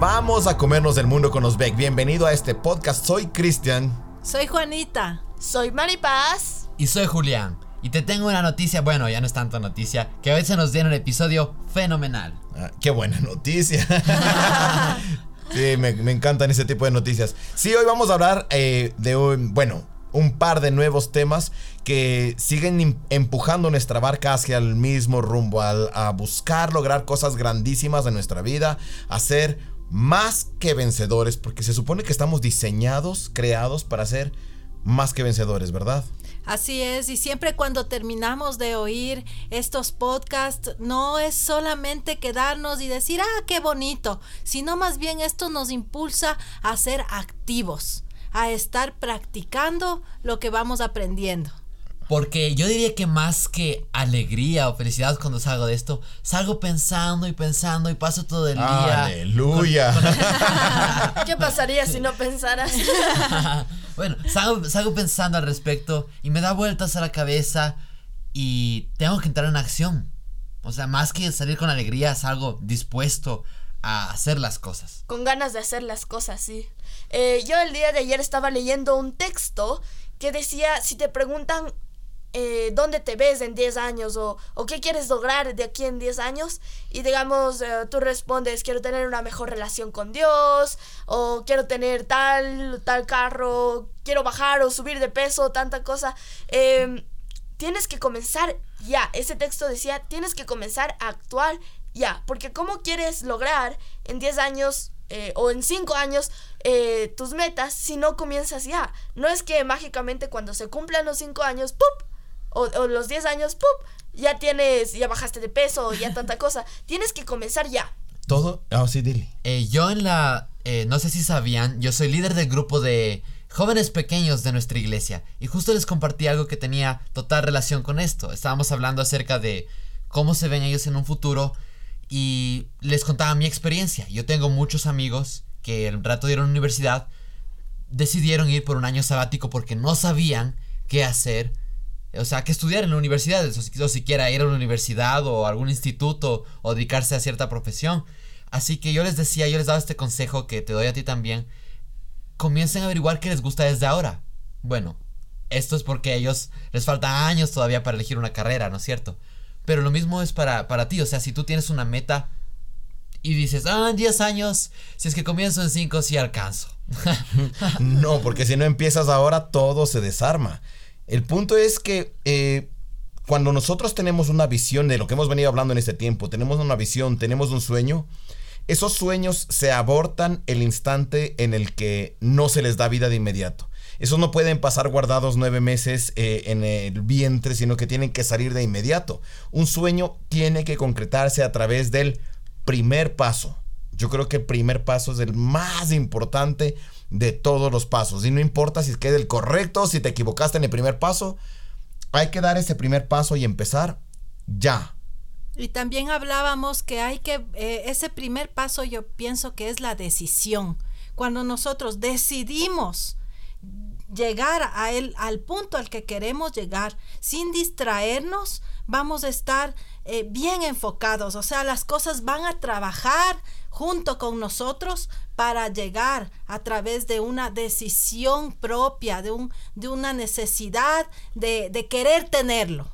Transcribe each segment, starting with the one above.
Vamos a comernos el mundo con Osbeck. Bienvenido a este podcast. Soy Cristian. Soy Juanita. Soy Maripaz. Y soy Julián. Y te tengo una noticia, bueno, ya no es tanta noticia, que a veces nos dieron un episodio fenomenal. Ah, qué buena noticia. sí, me, encantan ese tipo de noticias. Sí, hoy vamos a hablar eh, de un, bueno, un par de nuevos temas que siguen empujando nuestra barca hacia el mismo rumbo, a buscar lograr cosas grandísimas en nuestra vida, a ser más que vencedores, porque se supone que estamos diseñados, creados para ser más que vencedores, ¿verdad? Así es, y siempre cuando terminamos de oír estos podcasts, no es solamente quedarnos y decir, ah, qué bonito, sino más bien esto nos impulsa a ser activos a estar practicando lo que vamos aprendiendo. Porque yo diría que más que alegría o felicidad cuando salgo de esto, salgo pensando y pensando y paso todo el día. Aleluya. ¿Qué pasaría si no pensaras? bueno, salgo, salgo pensando al respecto y me da vueltas a la cabeza y tengo que entrar en acción. O sea, más que salir con alegría, salgo dispuesto a hacer las cosas. Con ganas de hacer las cosas, sí. Eh, yo el día de ayer estaba leyendo un texto que decía, si te preguntan eh, dónde te ves en 10 años o, qué quieres lograr de aquí en 10 años y digamos eh, tú respondes quiero tener una mejor relación con Dios o quiero tener tal tal carro quiero bajar o subir de peso tanta cosa em, tienes que comenzar ya. Ese texto decía tienes que comenzar a actuar ya porque cómo quieres lograr en 10 años eh, o en cinco años eh, tus metas si no comienzas ya. No es que mágicamente cuando se cumplan los cinco años, ¡pup! O, los 10 años, ¡pup! Ya tienes, ya bajaste de peso, ya tanta cosa. Tienes que comenzar ya. Todo, ah, sí, dile. Eh, yo en la, no sé si sabían, yo soy líder del grupo de jóvenes pequeños de nuestra iglesia y justo les compartí algo que tenía total relación con esto. Estábamos hablando acerca de cómo se ven ellos en un futuro y les contaba mi experiencia. Yo tengo muchos amigos que el rato dieron la universidad, decidieron ir por un año sabático porque no sabían qué hacer, o sea, qué estudiar en la universidad, o siquiera ir a una universidad o algún instituto o dedicarse a cierta profesión. Así que yo les decía, yo les daba este consejo que te doy a ti también, comiencen a averiguar qué les gusta desde ahora. Bueno, esto es porque a ellos les faltan años todavía para elegir una carrera, ¿no es cierto? Pero lo mismo es para, para ti. O sea, si tú tienes una meta y dices, ah, en 10 años, si es que comienzo en 5, sí alcanzo. no, porque si no empiezas ahora, todo se desarma. El punto es que eh, cuando nosotros tenemos una visión de lo que hemos venido hablando en este tiempo, tenemos una visión, tenemos un sueño, esos sueños se abortan el instante en el que no se les da vida de inmediato. Esos no pueden pasar guardados nueve meses eh, en el vientre, sino que tienen que salir de inmediato. Un sueño tiene que concretarse a través del primer paso. Yo creo que el primer paso es el más importante de todos los pasos. Y no importa si es que es el correcto, si te equivocaste en el primer paso, hay que dar ese primer paso y empezar ya. Y también hablábamos que hay que, eh, ese primer paso yo pienso que es la decisión. Cuando nosotros decidimos llegar a él, al punto al que queremos llegar, sin distraernos, vamos a estar eh, bien enfocados. O sea, las cosas van a trabajar junto con nosotros para llegar a través de una decisión propia, de, un, de una necesidad de, querer tenerlo.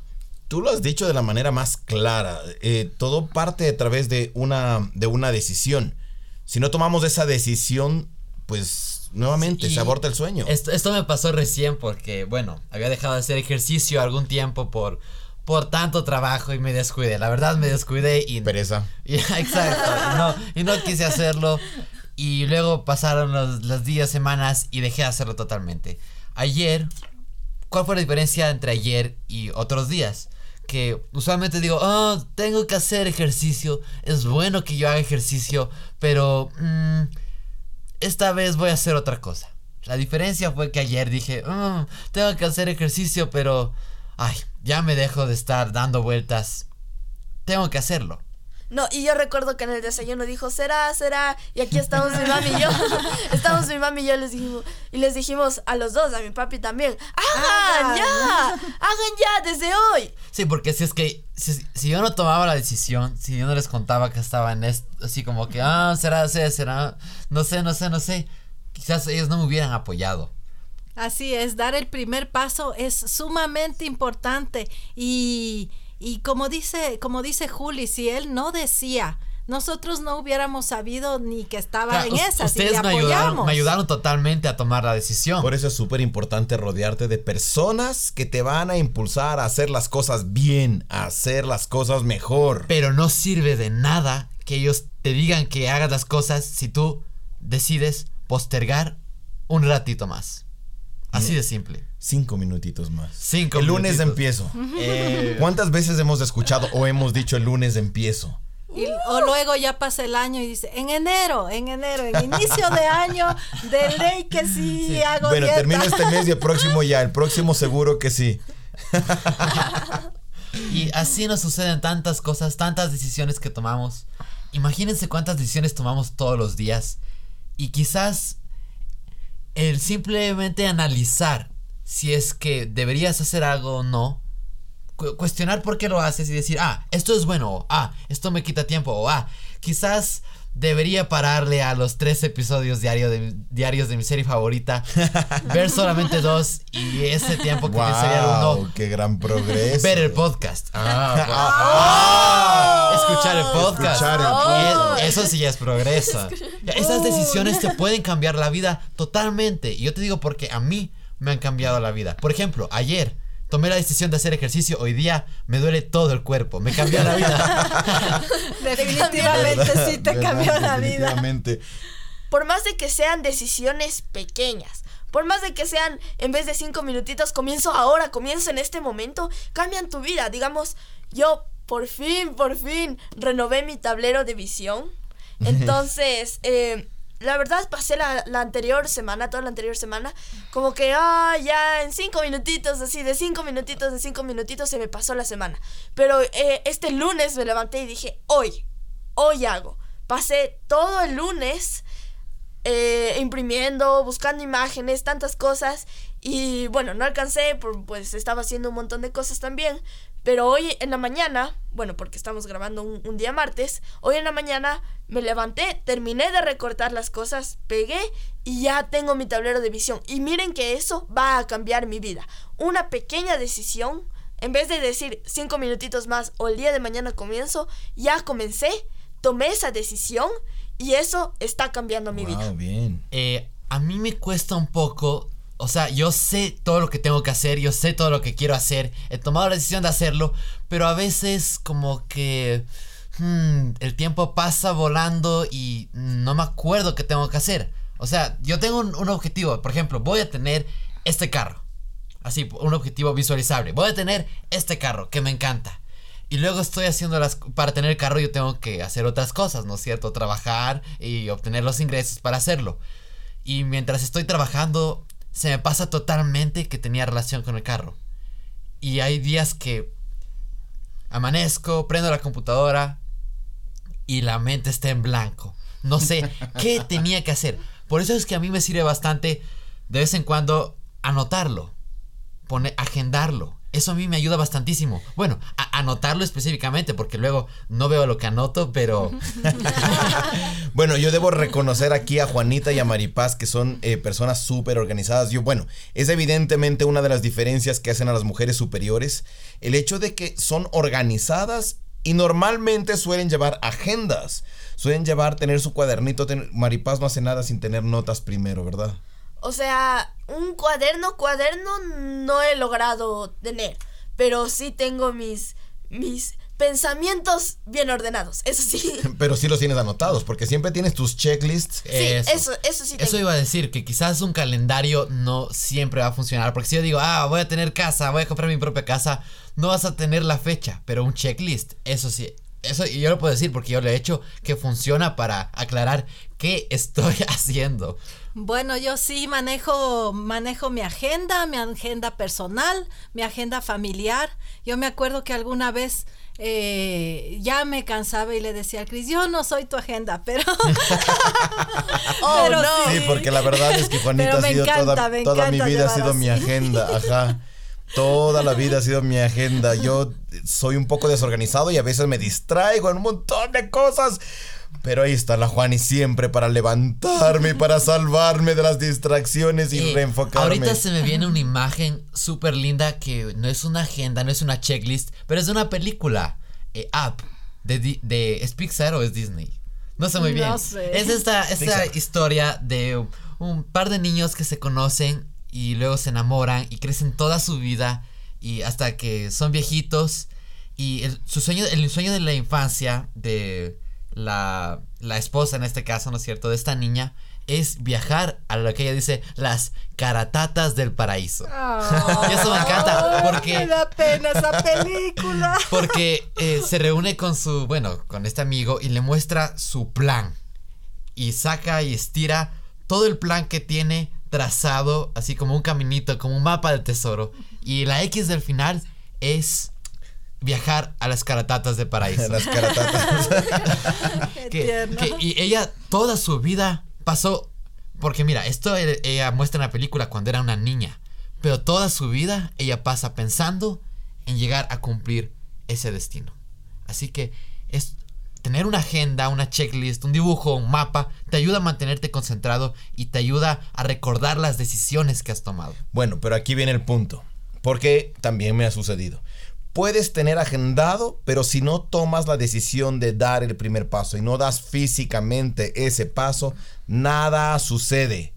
Tú lo has dicho de la manera más clara. Eh, todo parte a través de una, de una decisión. Si no tomamos esa decisión, pues nuevamente se aborta el sueño. Esto, esto me pasó recién porque, bueno, había dejado de hacer ejercicio algún tiempo por, por tanto trabajo y me descuidé. La verdad me descuidé y... Pereza. exacto. no, y no quise hacerlo. Y luego pasaron los, días, semanas y dejé de hacerlo totalmente. Ayer, ¿cuál fue la diferencia entre ayer y otros días? Que usualmente digo, oh, tengo que hacer ejercicio. Es bueno que yo haga ejercicio, pero... Mm, esta vez voy a hacer otra cosa. La diferencia fue que ayer dije, mm, tengo que hacer ejercicio, pero, ay, ya me dejo de estar dando vueltas. Tengo que hacerlo. No, y yo recuerdo que en el desayuno dijo, será, será, y aquí estamos mi mami y yo, estamos mi mami y yo les dijimos, y les dijimos a los dos, a mi papi también, hagan ya, hagan ya desde hoy. Sí, porque si es que si, si yo no tomaba la decisión, si yo no les contaba que estaba en esto, así como que, ah, será, será, será, no sé, no sé, no sé, quizás ellos no me hubieran apoyado. Así es, dar el primer paso es sumamente importante y, y como dice, como dice Juli, si él no decía, nosotros no hubiéramos sabido ni que estaba Claro, en y ustedes le me ayudaron, me ayudaron totalmente a tomar la decisión. Por eso es súper importante rodearte de personas que te van a impulsar a hacer las cosas bien, a hacer las cosas mejor. Pero no sirve de nada que ellos te digan que hagas las cosas si tú decides postergar un ratito más. Así de simple. Cinco minutitos más. Cinco el lunes minutitos. empiezo. Eh, ¿Cuántas veces hemos escuchado o hemos dicho el lunes empiezo? Y- o luego ya pasa el año y dice, en enero, en enero, en inicio de año, de ley que sí, hago Bueno, dieta. termina este mes y el próximo ya. El próximo seguro que sí. y así nos suceden tantas cosas, tantas decisiones que tomamos. Imagínense cuántas decisiones tomamos todos los días. Y quizás el simplemente analizar si es que deberías hacer algo o no, cu- cuestionar por qué lo haces y decir, ah, esto es bueno, o ah, esto me quita tiempo, o ah, quizás debería pararle a los tres episodios diario de, diarios de mi serie favorita, ver solamente dos y ese tiempo que sería el uno, ¡Wow! ¡Qué gran progreso! ver el podcast. Ah, Escuchar el podcast. Escuchar el Eh, podcast. Eso sí ya es progreso. Esas decisiones te pueden cambiar la vida totalmente. Y yo te digo porque a mí me han cambiado la vida. Por ejemplo, ayer tomé la decisión de hacer ejercicio. Hoy día me duele todo el cuerpo. Me cambió la vida. Definitivamente sí te ¿Verdad? cambió la vida. Por más de que sean decisiones pequeñas, por más de que sean en vez de cinco minutitos, comienzo ahora, comienzo en este momento, cambian tu vida. Digamos, yo por fin, por fin renové mi tablero de visión. Entonces, eh, la verdad pasé la, la anterior semana, toda la anterior semana, como que, ah, ya en cinco minutitos, así, de cinco minutitos, de cinco minutitos se me pasó la semana. Pero eh, este lunes me levanté y dije, hoy, hoy hago. Pasé todo el lunes eh, imprimiendo, buscando imágenes, tantas cosas. Y bueno, no alcancé, por- pues estaba haciendo un montón de cosas también. Pero hoy en la mañana, bueno, porque estamos grabando un, un día martes, hoy en la mañana me levanté, terminé de recortar las cosas, pegué y ya tengo mi tablero de visión. Y miren que eso va a cambiar mi vida. Una pequeña decisión, en vez de decir cinco minutitos más o el día de mañana comienzo, ya comencé, tomé esa decisión y eso está cambiando mi vida. Wow, bien. Eh, a mí me cuesta un poco. O sea, yo sé todo lo que tengo que hacer, yo sé todo lo que quiero hacer, he tomado la decisión de hacerlo, pero a veces como que hmm, el tiempo pasa volando y no me acuerdo qué tengo que hacer. O sea, yo tengo un, un objetivo, por ejemplo, voy a tener este carro, así, un objetivo visualizable, voy a tener este carro que me encanta. Y luego estoy haciendo las... Para tener el carro yo tengo que hacer otras cosas, ¿no es cierto? Trabajar y obtener los ingresos para hacerlo. Y mientras estoy trabajando, se me pasa totalmente que tenía relación con el carro. Y hay días que amanezco, prendo la computadora y la mente está en blanco. No sé qué tenía que hacer. Por eso es que a mí me sirve bastante de vez en cuando anotarlo, poner, agendarlo. Eso a mí me ayuda bastantísimo. Bueno, a- anotarlo específicamente porque luego no veo lo que anoto, pero Bueno, yo debo reconocer aquí a Juanita y a Maripaz, que son eh, personas súper organizadas. Yo, bueno, es evidentemente una de las diferencias que hacen a las mujeres superiores, el hecho de que son organizadas y normalmente suelen llevar agendas, suelen llevar, tener su cuadernito. Maripaz no hace nada sin tener notas primero, ¿verdad? O sea, un cuaderno, cuaderno no he logrado tener, pero sí tengo mis, mis pensamientos bien ordenados, eso sí. Pero sí los tienes anotados, porque siempre tienes tus checklists. Sí, eso, eso sí tengo. Eso iba a decir, que quizás un calendario no siempre va a funcionar. Porque si yo digo, ah, voy a tener casa, voy a comprar mi propia casa, no vas a tener la fecha. Pero un checklist, eso sí. Eso yo lo puedo decir porque yo lo he hecho que funciona para aclarar qué estoy haciendo. Bueno, yo sí manejo, manejo mi agenda, mi agenda personal, mi agenda familiar. Yo me acuerdo que alguna vez eh, ya me cansaba y le decía al Cris, yo no soy tu agenda, pero... Oh, pero no. Sí, porque la verdad es que Juanita ha sido encanta, toda, toda mi vida ha sido mi agenda, ajá. Toda la vida ha sido mi agenda. Yo soy un poco desorganizado y a veces me distraigo en un montón de cosas. Pero ahí está la Juani siempre para levantarme y para salvarme de las distracciones y Eh, reenfocarme. Ahorita se me viene una imagen súper linda que no es una agenda, no es una checklist, pero es de una película, eh, Up, de, Di- de ¿es Pixar o es Disney? No sé muy bien. No sé. Es esta, esta Pixar. historia de un par de niños que se conocen y luego se enamoran y crecen toda su vida y hasta que son viejitos y el, su sueño, el sueño de la infancia de la, la esposa en este caso, ¿no es cierto? De esta niña es viajar a lo que ella dice las caratatas del paraíso. Y eso me encanta Me porque da pena esa película. porque eh, se reúne con su, bueno, con este amigo y le muestra su plan. Y saca y estira todo el plan que tiene trazado, así como un caminito, como un mapa del tesoro. Y la X del final es viajar a las caratatas de paraíso. Las caratatas. Que- tierno. que- y ella toda su vida pasó, porque mira, esto e- ella muestra en la película cuando era una niña, pero toda su vida ella pasa pensando en llegar a cumplir ese destino. Así que es tener una agenda, una checklist, un dibujo, un mapa, te ayuda a mantenerte concentrado y te ayuda a recordar las decisiones que has tomado. Bueno, pero aquí viene el punto. Porque también me ha sucedido. Puedes tener agendado, pero si no tomas la decisión de dar el primer paso y no das físicamente ese paso, nada sucede.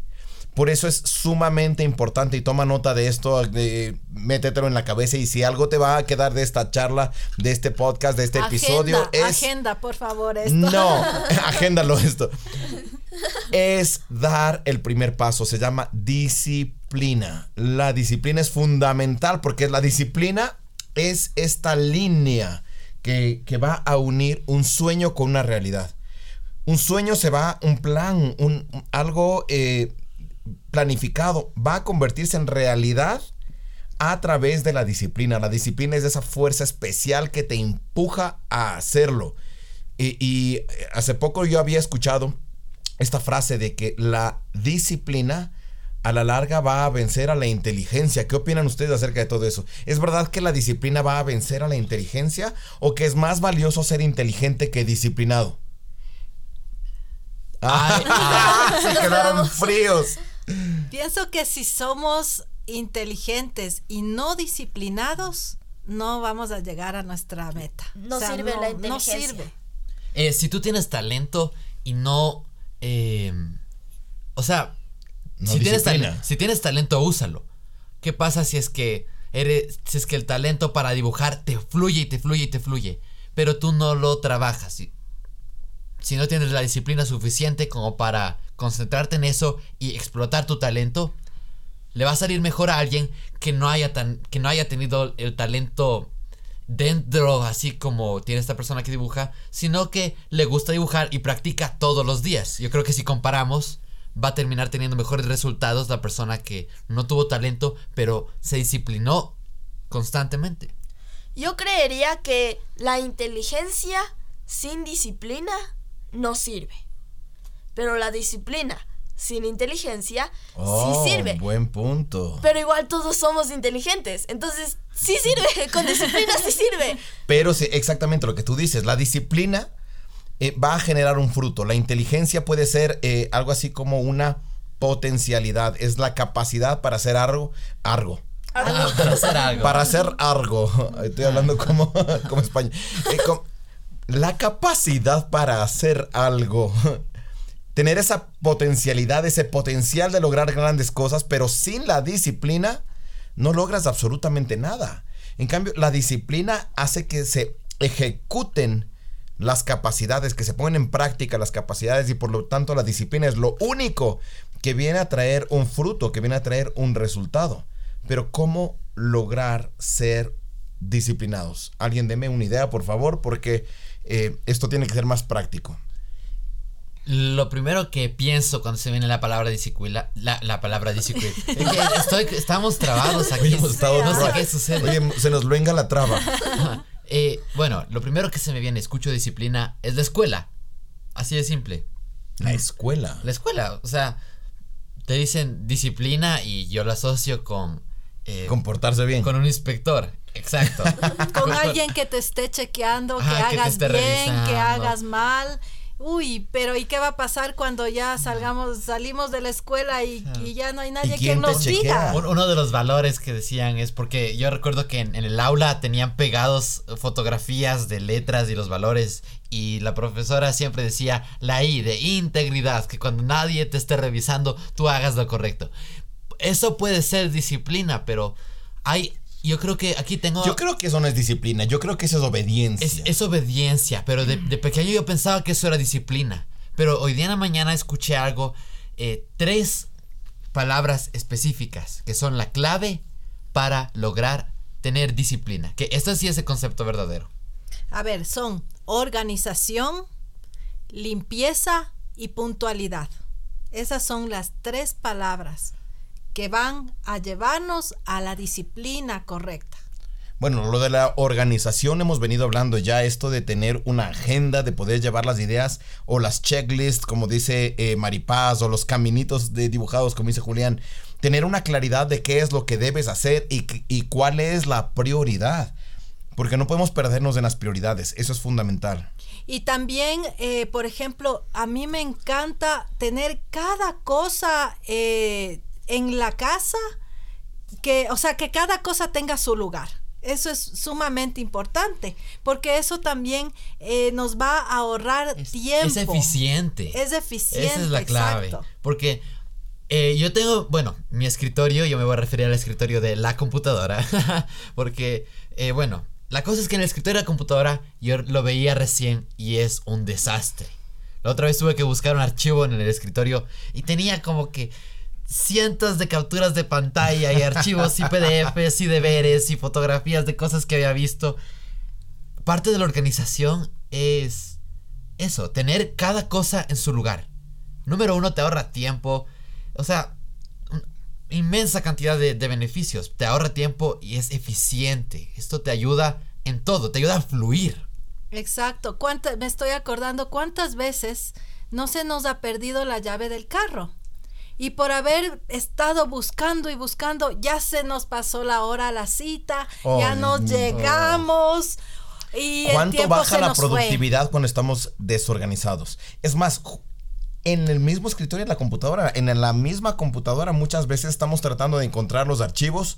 Por eso es sumamente importante y toma nota de esto, de- métetelo en la cabeza y si algo te va a quedar de esta charla, de este podcast, de este episodio, es... agenda, por favor, esto. No, agéndalo esto. Es dar el primer paso, se llama disciplina. La disciplina es fundamental porque la disciplina es esta línea que, que va a unir un sueño con una realidad. Un sueño se va, un plan, un, un- algo eh, planificado, va a convertirse en realidad a través de la disciplina. La disciplina es esa fuerza especial que te empuja a hacerlo. Y, y, eh, hace poco yo había escuchado esta frase de que la disciplina a la larga va a vencer a la inteligencia. ¿Qué opinan ustedes acerca de todo eso? ¿Es verdad que la disciplina va a vencer a la inteligencia o que es más valioso ser inteligente que disciplinado? Ay, ay. se quedaron fríos. Pienso que si somos inteligentes y no disciplinados, no vamos a llegar a nuestra meta. No sirve la inteligencia. No sirve. Eh, si tú tienes talento y no. eh, o sea, No si, tienes talento, si tienes talento, úsalo. ¿Qué pasa si es que eres, si es que el talento para dibujar te fluye y te fluye y te fluye, pero tú no lo trabajas? Si, si no tienes la disciplina suficiente como para concentrarte en eso y explotar tu talento, le va a salir mejor a alguien que no haya tan, que no haya tenido el talento dentro, así como tiene esta persona que dibuja, sino que le gusta dibujar y practica todos los días. Yo creo que si comparamos, va a terminar teniendo mejores resultados la persona que no tuvo talento, pero se disciplinó constantemente. Yo creería que la inteligencia sin disciplina no sirve. Pero la disciplina sin inteligencia Oh, sí sirve. Buen punto. Pero igual todos somos inteligentes. Entonces, sí sirve. Con disciplina sí sirve. Pero sí, exactamente lo que tú dices, la disciplina eh, va a generar un fruto. La inteligencia puede ser eh, algo así como una potencialidad, es la capacidad para hacer algo, algo. Ah, para hacer algo. Para hacer algo. Estoy hablando como, como español. Eh, la capacidad para hacer algo. Tener esa potencialidad, ese potencial de lograr grandes cosas, pero sin la disciplina no logras absolutamente nada. En cambio, la disciplina hace que se ejecuten las capacidades, que se pongan en práctica las capacidades y por lo tanto la disciplina es lo único que viene a traer un fruto, que viene a traer un resultado. Pero ¿cómo lograr ser disciplinados? Alguien deme una idea, por favor, porque eh, esto tiene que ser más práctico. Lo primero que pienso cuando se viene la palabra disciplina, la, la palabra disciplina, es que estoy, estamos trabados aquí. Hemos estado no sé qué sucede. Oye, se nos venga la traba. Eh, bueno, lo primero que se me viene, escucho disciplina, es la escuela. Así de simple. La escuela. La escuela, o sea, te dicen disciplina y yo lo asocio con... eh, Comportarse bien. con un inspector, exacto. Con alguien que te esté chequeando, que hagas bien, que hagas mal. Uy, pero ¿y qué va a pasar cuando ya salgamos, salimos de la escuela y, y ya no hay nadie ¿Y quién quien nos chequea? diga? Un- Uno de los valores que decían es porque yo recuerdo que en, en el aula tenían pegados fotografías de letras y los valores y la profesora siempre decía la I de integridad, que cuando nadie te esté revisando tú hagas lo correcto. Eso puede ser disciplina, pero hay, yo creo que aquí tengo... Yo creo que eso no es disciplina, yo creo que eso es obediencia. Es, es obediencia, pero de, de pequeño yo pensaba que eso era disciplina. Pero hoy día en la mañana escuché algo, eh, tres palabras específicas que son la clave para lograr tener disciplina. Que esto sí es el concepto verdadero. A ver, son organización, limpieza y puntualidad. Esas son las tres palabras que van a llevarnos a la disciplina correcta. Bueno, lo de la organización hemos venido hablando ya, esto de tener una agenda, de poder llevar las ideas o las checklists, como dice eh, Maripaz, o los caminitos de dibujados, como dice Julián, tener una claridad de qué es lo que debes hacer y, cuál es la prioridad, porque no podemos perdernos en las prioridades, eso es fundamental. Y también, eh, por ejemplo, a mí me encanta tener cada cosa eh, en la casa, que, o sea, que cada cosa tenga su lugar. Eso es sumamente importante, porque eso también eh, nos va a ahorrar Es, tiempo. es eficiente. Es eficiente. Esa es la clave. exacto. Porque eh, yo tengo, bueno, mi escritorio, yo me voy a referir al escritorio de la computadora. porque, eh, bueno, la cosa es que en el escritorio de la computadora yo lo veía recién y es un desastre. La otra vez tuve que buscar un archivo en el escritorio y tenía como que cientos de capturas de pantalla y archivos y PDFs y deberes y fotografías de cosas que había visto. Parte de la organización es eso, tener cada cosa en su lugar. Número uno, te ahorra tiempo. O sea, inmensa cantidad de, de beneficios. Te ahorra tiempo y es eficiente. Esto te ayuda en todo, te ayuda a fluir. Exacto. ¿Cuánta- me estoy acordando cuántas veces no se nos ha perdido la llave del carro. Y por haber estado buscando y buscando, ya se nos pasó la hora a la cita, Oh, ya no Dios mío. llegamos. Y ¿Cuánto baja se la nos fue. productividad cuando estamos desorganizados? Es más, en el mismo escritorio de la computadora, en la misma computadora muchas veces estamos tratando de encontrar los archivos.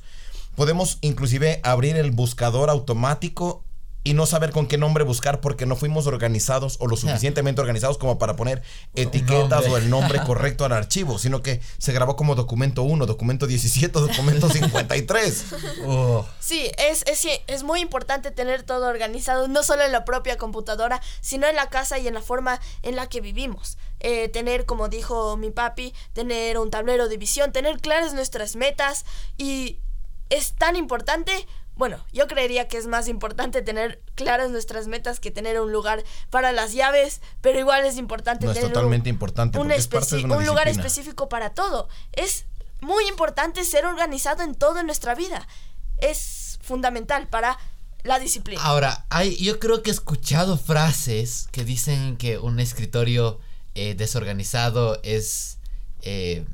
Podemos inclusive abrir el buscador automático y no saber con qué nombre buscar porque no fuimos organizados o lo suficientemente organizados como para poner etiquetas o el nombre correcto al archivo, sino que se grabó como documento 1, documento 17, documento 53. Oh. Sí, es, es, es muy importante tener todo organizado, no solo en la propia computadora, sino en la casa y en la forma en la que vivimos. Eh, tener, como dijo mi papi, tener un tablero de visión, tener claras nuestras metas y es tan importante, bueno, yo creería que es más importante tener claras nuestras metas que tener un lugar para las llaves, pero igual es importante No es tener totalmente un, importante un, porque es parte de especi- una un lugar específico para todo. Es muy importante ser organizado en todo en nuestra vida. Es fundamental para la disciplina. Ahora, hay, yo creo que he escuchado frases que dicen que un escritorio eh, desorganizado es, eh,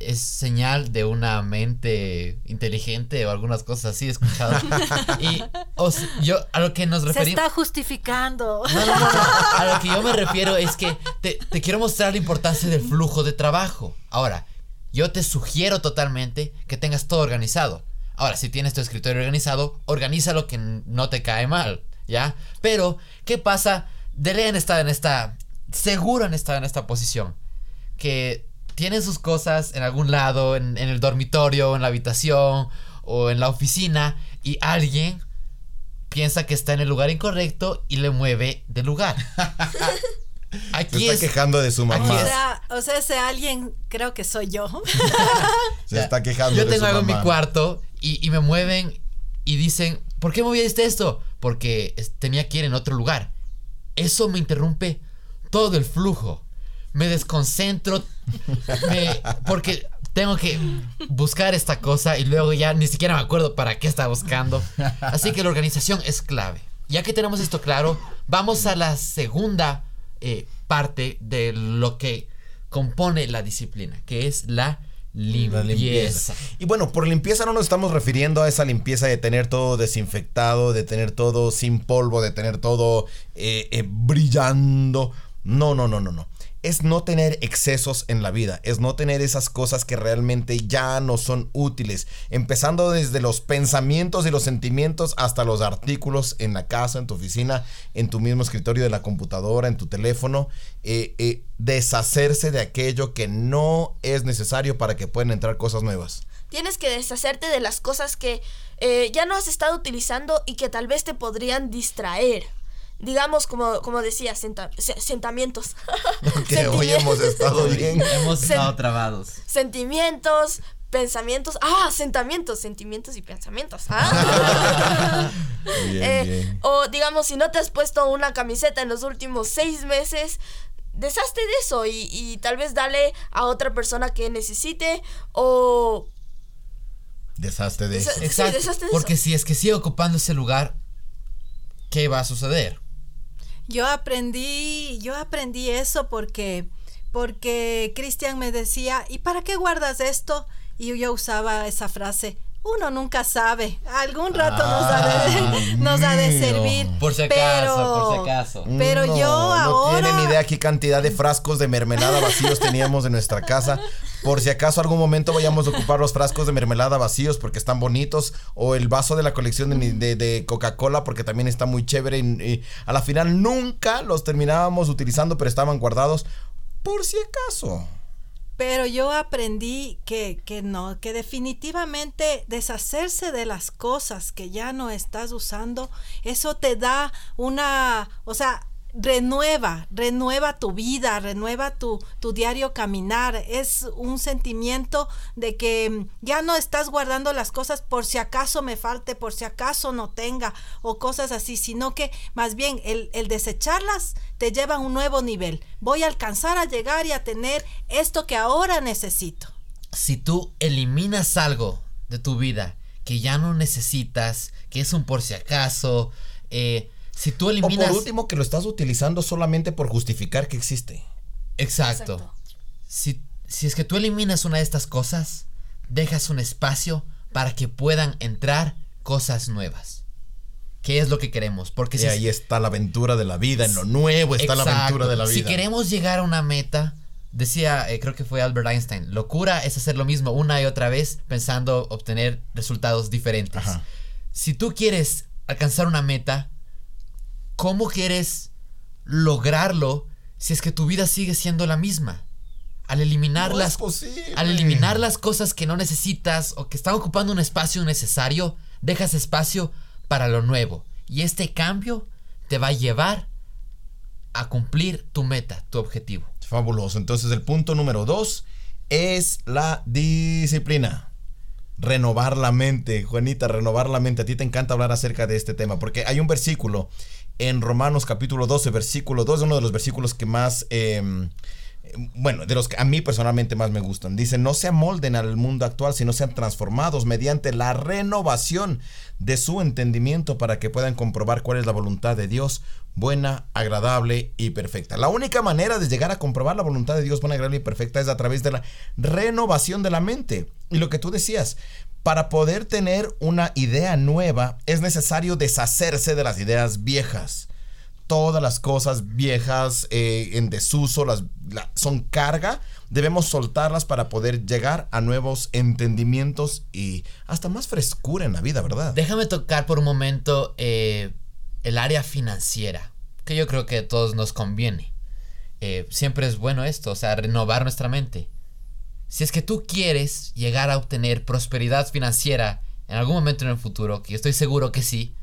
es señal de una mente inteligente o algunas cosas así, he escuchado. y o sea, yo a lo que nos Se referimos... está justificando. No, no, no, no. A lo que yo me refiero es que te, te quiero mostrar la importancia del flujo de trabajo. Ahora, yo te sugiero totalmente que tengas todo organizado. Ahora, si tienes tu escritorio organizado, organiza lo que no te cae mal, ¿ya? Pero, ¿qué pasa? Dele han estado en esta. Seguro han estado en esta posición. Que tienen sus cosas en algún lado, en, en el dormitorio, en la habitación o en la oficina, y alguien piensa que está en el lugar incorrecto y le mueve de lugar. Se Aquí está es. quejando de su Aquí mamá. O sea, o sea, ese alguien creo que soy yo. Se está quejando Yo de tengo su algo en mi cuarto y, y me mueven y dicen, ¿por qué moviste esto? Porque tenía que ir en otro lugar. Eso me interrumpe todo el flujo. Me desconcentro, me- porque tengo que buscar esta cosa y luego ya ni siquiera me acuerdo para qué estaba buscando. Así que la organización es clave. Ya que tenemos esto claro, vamos a la segunda eh, parte de lo que compone la disciplina, que es la limpieza. Y bueno, por limpieza no nos estamos refiriendo a esa limpieza de tener todo desinfectado, de tener todo sin polvo, de tener todo eh, eh, brillando. No, no, no, no, no. Es no tener excesos en la vida, es no tener esas cosas que realmente ya no son útiles, empezando desde los pensamientos y los sentimientos hasta los artículos en la casa, en tu oficina, en tu mismo escritorio de la computadora, en tu teléfono, eh, eh, deshacerse de aquello que no es necesario para que puedan entrar cosas nuevas. Tienes que deshacerte de las cosas que eh, ya no has estado utilizando y que tal vez te podrían distraer. Digamos, como, como decía, senta- se- sentamientos. Que hoy hemos estado bien. Hemos estado trabados. Sentimientos, pensamientos. Ah, sentimientos, sentimientos y pensamientos. Ah. Bien, Eh, bien. O digamos, si no te has puesto una camiseta en los últimos seis meses, deshazte de eso y, y tal vez dale a otra persona que necesite o... Deshazte de Desa- eso. Sí, Exacto. deshazte de porque eso. si es que sigue ocupando ese lugar, ¿qué va a suceder? Yo aprendí, yo aprendí eso porque, porque Cristian me decía, ¿y para qué guardas esto? Y yo usaba esa frase, uno nunca sabe, algún rato nos, ha de, nos ha de mío. servir. Por si acaso, pero- por si acaso. Pero No, yo No ahora... tienen idea qué cantidad de frascos de mermelada vacíos teníamos en nuestra casa. Por si acaso algún momento vayamos a ocupar los frascos de mermelada vacíos porque están bonitos. O el vaso de la colección de, de- de Coca-Cola porque también está muy chévere. Y, y a la final nunca los terminábamos utilizando, pero estaban guardados por si acaso. Pero yo aprendí que, que no, que definitivamente deshacerse de las cosas que ya no estás usando, eso te da una, o sea, renueva, renueva tu vida, renueva tu, tu diario caminar. Es un sentimiento de que mm, ya no estás guardando las cosas por si acaso me falte, por si acaso no tenga o cosas así, sino que más bien el, el desecharlas te lleva a un nuevo nivel. Voy a alcanzar a llegar y a tener esto que ahora necesito. Si tú eliminas algo de tu vida que ya no necesitas, que es un por si acaso, eh, si tú O por último que lo estás utilizando solamente por justificar que existe. Exacto. Exacto. Si, si es que tú eliminas una de estas cosas, dejas un espacio para que puedan entrar cosas nuevas. ¿Qué es lo que queremos? Porque Y si ahí está la aventura de la vida, en lo nuevo está la aventura de la vida. Si queremos llegar a una meta, decía, eh, creo que fue Albert Einstein, locura es hacer lo mismo una y otra vez pensando obtener resultados diferentes. Ajá. Si tú quieres alcanzar una meta, ¿cómo quieres lograrlo si es que tu vida sigue siendo la misma? Al eliminar No las al eliminar las cosas que no necesitas o que están ocupando un espacio innecesario, dejas espacio para lo nuevo. Y este cambio te va a llevar a cumplir tu meta, tu objetivo. Fabuloso. Entonces el punto número dos es la disciplina. Renovar la mente, Juanita, renovar la mente. A ti te encanta hablar acerca de este tema porque hay un versículo en Romanos capítulo 12, versículo 2, uno de los versículos que más, eh, bueno, de los que a mí personalmente más me gustan. Dice, no se amolden al mundo actual, sino sean transformados mediante la renovación de su entendimiento para que puedan comprobar cuál es la voluntad de Dios, buena, agradable y perfecta. La única manera de llegar a comprobar la voluntad de Dios buena, agradable y perfecta es a través de la renovación de la mente. Y lo que tú decías, para poder tener una idea nueva es necesario deshacerse de las ideas viejas. Todas las cosas viejas eh, en desuso las, la- son carga. Debemos soltarlas para poder llegar a nuevos entendimientos y hasta más frescura en la vida, ¿verdad? Déjame tocar por un momento eh, el área financiera, que yo creo que a todos nos conviene. Eh, siempre es bueno esto, o sea, renovar nuestra mente. Si es que tú quieres llegar a obtener prosperidad financiera en algún momento en el futuro, que estoy seguro que sí,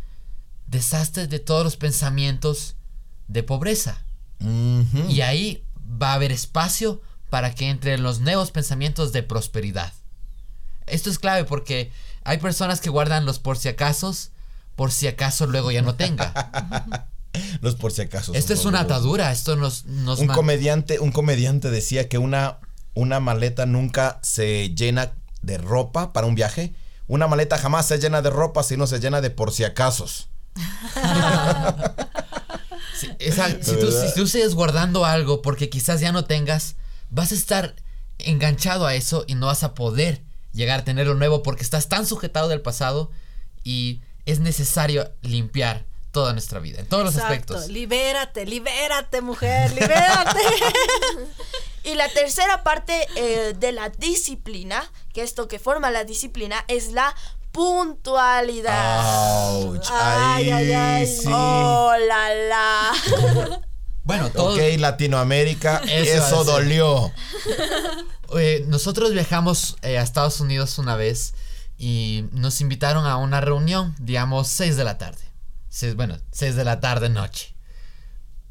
deshazte de todos los pensamientos de pobreza. Y ahí va a haber espacio para que entren los nuevos pensamientos de prosperidad. Esto es clave porque hay personas que guardan los por si acasos, por si acaso luego ya no tenga. Los por si acaso. Esto es una atadura, esto nos... nos Un comediante, un comediante decía que una, una maleta nunca se llena de ropa para un viaje. Una maleta jamás se llena de ropa, sino se llena de por si acasos. Si tú, si tú sigues guardando algo porque quizás ya no tengas, vas a estar enganchado a eso y no vas a poder llegar a tener lo nuevo porque estás tan sujetado del pasado y es necesario limpiar toda nuestra vida, en todos los Exacto. aspectos. Libérate, libérate, mujer, libérate. Y la tercera parte eh, de la disciplina, que esto que forma la disciplina, es la puntualidad. Ouch, Ay, ahí ay, ay. sí. Oh, la, la. Bueno, todos, Ok, Latinoamérica, Eso dolió. eh, nosotros viajamos eh, a Estados Unidos una vez y nos invitaron a una reunión, digamos, 6 de la tarde. Seis- bueno, 6 de la tarde noche.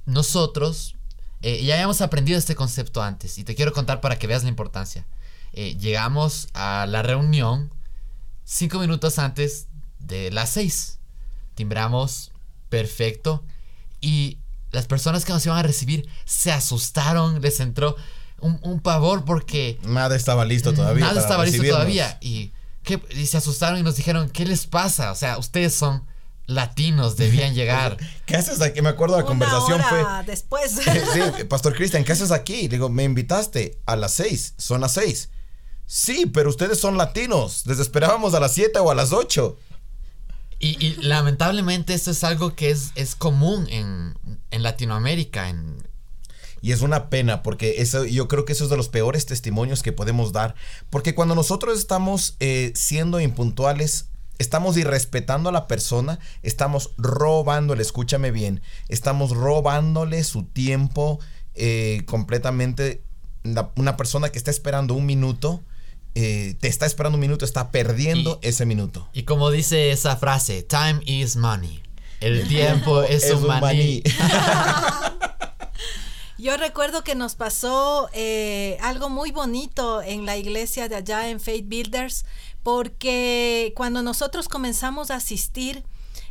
Nosotros eh, ya habíamos aprendido este concepto antes y te quiero contar para que veas la importancia. Eh, llegamos a la reunión cinco minutos antes de las 6. Timbramos, perfecto. Y las personas que nos iban a recibir se asustaron, les entró un, un pavor porque Nada estaba listo todavía. nada estaba listo todavía. Y, ¿qué? y se asustaron y nos dijeron, ¿qué les pasa? O sea, ustedes son latinos, debían llegar. ¿Qué haces aquí? Me acuerdo la Una conversación hora fue. después. Sí, Pastor Cristian, ¿qué haces aquí? Le digo, me invitaste a las seis, son las seis. Sí, pero ustedes son latinos. Les esperábamos a las siete o a las ocho. Y, y lamentablemente esto es algo que es, es común en, en Latinoamérica. En, Y es una pena porque eso, yo creo que eso es de los peores testimonios que podemos dar. Porque cuando nosotros estamos eh, siendo impuntuales, estamos irrespetando a la persona, estamos robándole, escúchame bien, estamos robándole su tiempo eh, completamente. La- una persona que está esperando un minuto, eh, te está esperando un minuto, está perdiendo Y- ese minuto. y como dice esa frase, time is money. El tiempo es, un maní. Yo recuerdo que nos pasó eh, algo muy bonito en la iglesia de allá en Faith Builders, porque cuando nosotros comenzamos a asistir,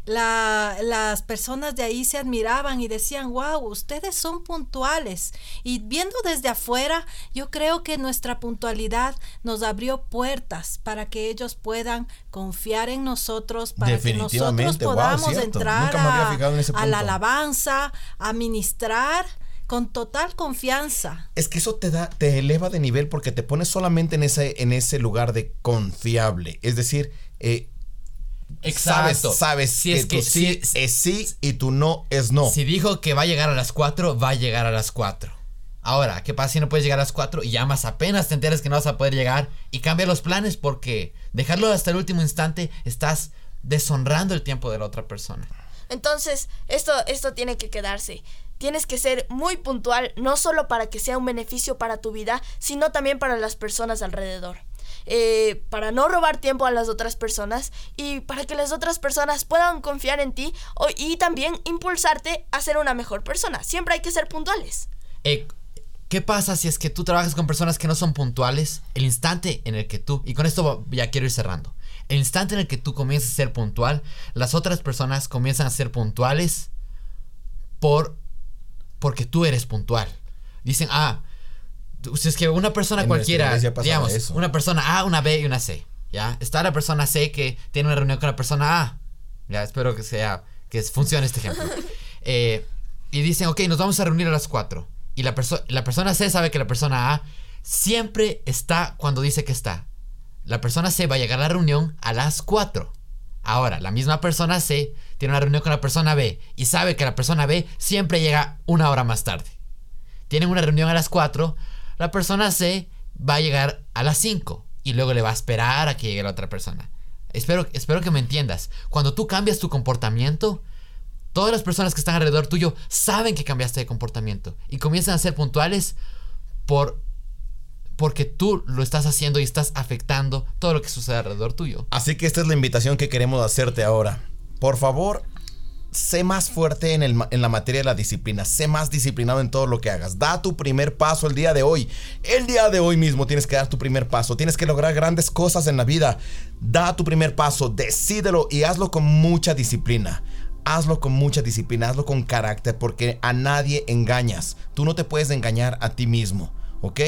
la- las personas de ahí se admiraban y decían, wow, ustedes son puntuales. Y viendo desde afuera, yo creo que nuestra puntualidad nos abrió puertas para que ellos puedan confiar en nosotros, para que nosotros wow, podamos entrar a, en la alabanza, a ministrar con total confianza. Es que eso te da, te eleva de nivel porque te pones solamente en ese, en ese lugar de confiable. Es decir, eh, Exacto. sabes, sabes Si que, es que- tu sí si- es sí y tu no es no. Si dijo que va a llegar a las 4, va a llegar a las 4. Ahora, ¿qué pasa si no puedes llegar a las 4 y llamas apenas te enteras que no vas a poder llegar y cambia los planes porque dejarlo hasta el último instante estás deshonrando el tiempo de la otra persona? Entonces, esto, esto tiene que quedarse. Tienes que ser muy puntual, no solo para que sea un beneficio para tu vida, sino también para las personas alrededor. Eh, para no robar tiempo a las otras personas y para que las otras personas puedan confiar en ti o- y también impulsarte a ser una mejor persona. Siempre hay que ser puntuales. Eh, ¿Qué pasa si es que tú trabajas con personas que no son puntuales? El instante en el que tú, y con esto ya quiero ir cerrando, el instante en el que tú comienzas a ser puntual, las otras personas comienzan a ser puntuales por porque tú eres puntual. Dicen, ah, si es que una persona En cualquiera, digamos, eso. una persona A, una B y una C, ¿ya? Está la persona C que tiene una reunión con la persona A, ya, espero que sea, que funcione este ejemplo. Eh, y dicen, ok, nos vamos a reunir a las 4. Y la, perso- la persona C sabe que la persona A siempre está cuando dice que está. La persona C va a llegar a la reunión a las 4. Ahora, la misma persona C tiene una reunión con la persona B y sabe que la persona B siempre llega una hora más tarde. Tienen una reunión a las 4, la persona C va a llegar a las 5 y luego le va a esperar a que llegue la otra persona. Espero, espero que me entiendas. Cuando tú cambias tu comportamiento, todas las personas que están alrededor tuyo saben que cambiaste de comportamiento y comienzan a ser puntuales por porque tú lo estás haciendo y estás afectando todo lo que sucede alrededor tuyo. Así que esta es la invitación que queremos hacerte ahora. Por favor, sé más fuerte en, el en la materia de la disciplina. Sé más disciplinado en todo lo que hagas. Da tu primer paso el día de hoy. El día de hoy mismo tienes que dar tu primer paso. Tienes que lograr grandes cosas en la vida. Da tu primer paso, decídelo y hazlo con mucha disciplina. hazlo con mucha disciplina, hazlo con carácter, porque a nadie engañas. Tú no te puedes engañar a ti mismo. ¿Ok?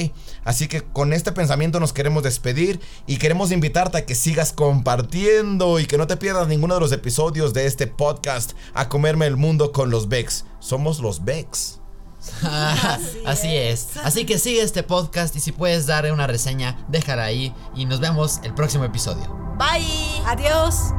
Así que con este pensamiento nos queremos despedir y queremos invitarte a que sigas compartiendo y que no te pierdas ninguno de los episodios de este podcast a comerme el mundo con los Bex. Somos los Bex. Así, es. Así que sigue este podcast y si puedes darle una reseña, déjala ahí y nos vemos el próximo episodio. Bye. Adiós.